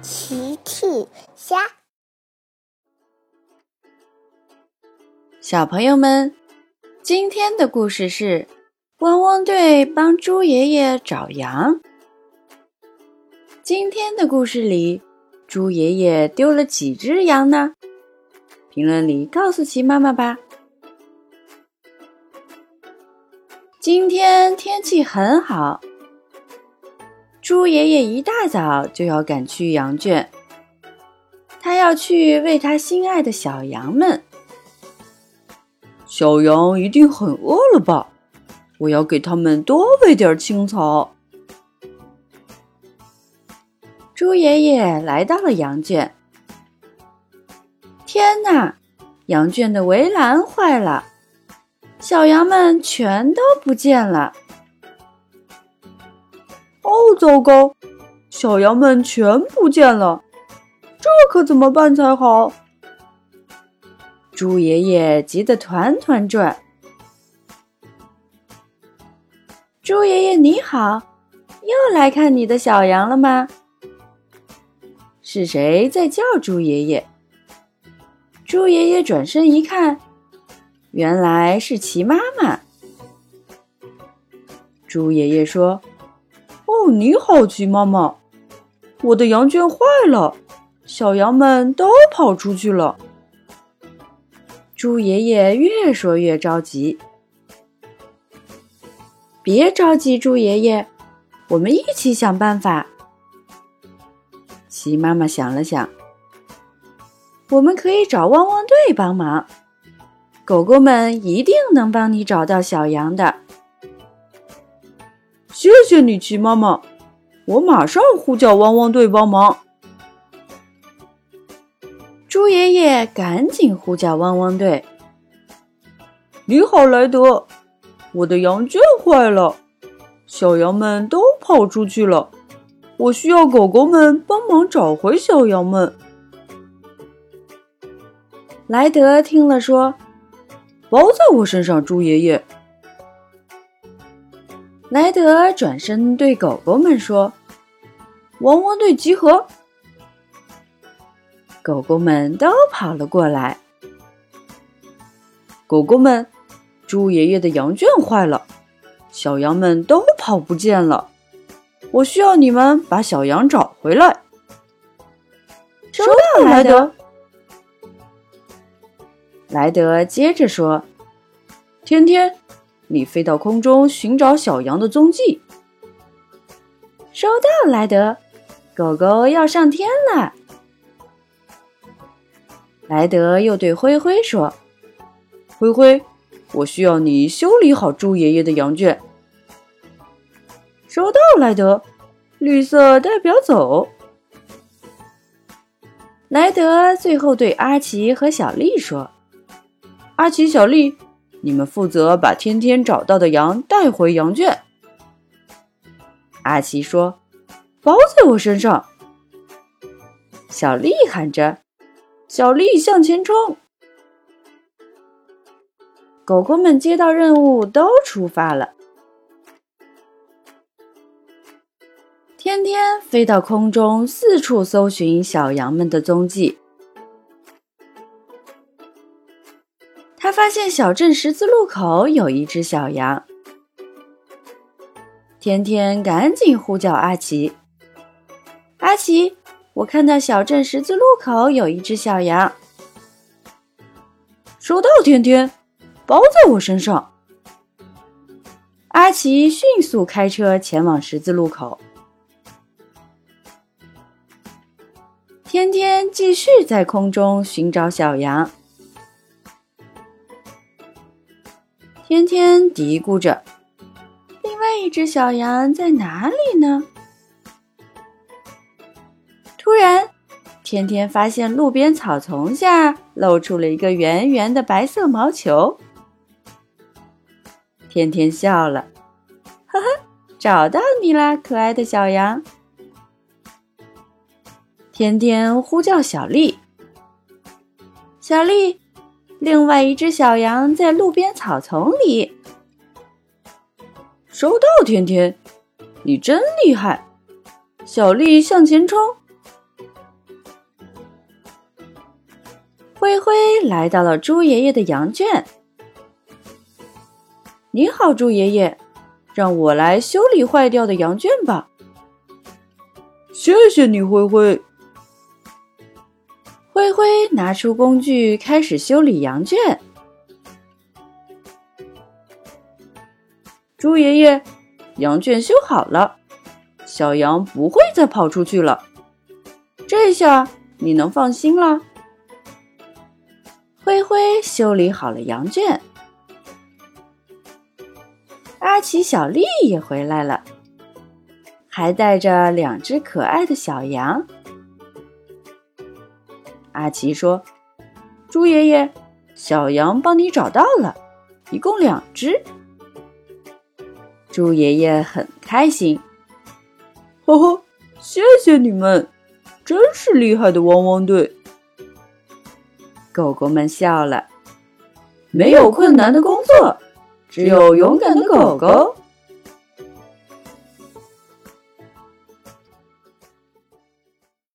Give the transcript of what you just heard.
奇趣虾，小朋友们，今天的故事是汪汪队帮猪爷爷找羊。今天的故事里，猪爷爷丢了几只羊呢？评论里告诉奇妈妈吧。今天天气很好。猪爷爷一大早就要赶去羊圈，他要去喂他心爱的小羊们。小羊一定很饿了吧？我要给他们多喂点青草。猪爷爷来到了羊圈，天哪！羊圈的围栏坏了，小羊们全都不见了。哦，糟糕！小羊们全不见了，这可怎么办才好？猪爷爷急得团团转。猪爷爷你好，又来看你的小羊了吗？是谁在叫猪爷爷？猪爷爷转身一看，原来是齐妈妈。猪爷爷说。哦，你好，鸡妈妈，我的羊圈坏了，小羊们都跑出去了。猪爷爷越说越着急，别着急，猪爷爷，我们一起想办法。鸡妈妈想了想，我们可以找汪汪队帮忙，狗狗们一定能帮你找到小羊的。谢谢你，奇妈妈，我马上呼叫汪汪队帮忙。猪爷爷赶紧呼叫汪汪队。你好，莱德，我的羊圈坏了，小羊们都跑出去了，我需要狗狗们帮忙找回小羊们。莱德听了说：“包在我身上，猪爷爷。”莱德转身对狗狗们说：“汪汪队集合！”狗狗们都跑了过来。狗狗们，猪爷爷的羊圈坏了，小羊们都跑不见了。我需要你们把小羊找回来。收到，莱德。莱德接着说：“天天。”你飞到空中寻找小羊的踪迹。收到，莱德。狗狗要上天了。莱德又对灰灰说：“灰灰，我需要你修理好猪爷爷的羊圈。”收到，莱德。绿色代表走。莱德最后对阿奇和小丽说：“阿奇、小丽。”你们负责把天天找到的羊带回羊圈。阿奇说：“包在我身上。”小丽喊着：“小丽向前冲！”狗狗们接到任务都出发了。天天飞到空中，四处搜寻小羊们的踪迹。发现小镇十字路口有一只小羊，天天赶紧呼叫阿奇。阿奇，我看到小镇十字路口有一只小羊。收到，天天，包在我身上。阿奇迅速开车前往十字路口，天天继续在空中寻找小羊。天天嘀咕着：“另外一只小羊在哪里呢？”突然，天天发现路边草丛下露出了一个圆圆的白色毛球。天天笑了：“呵呵，找到你啦，可爱的小羊！”天天呼叫小丽：“小丽。”另外一只小羊在路边草丛里。收到甜甜你真厉害。小丽向前冲。灰灰来到了猪爷爷的羊圈。你好猪爷爷让我来修理坏掉的羊圈吧。谢谢你灰灰。灰灰拿出工具，开始修理羊圈。猪爷爷，羊圈修好了，小羊不会再跑出去了。这下你能放心了。灰灰修理好了羊圈，阿奇、小丽也回来了，还带着两只可爱的小羊。阿奇说：“猪爷爷，小羊帮你找到了，一共两只。”猪爷爷很开心，呵呵，谢谢你们，真是厉害的汪汪队！狗狗们笑了，没有困难的工作，只有勇敢的狗狗。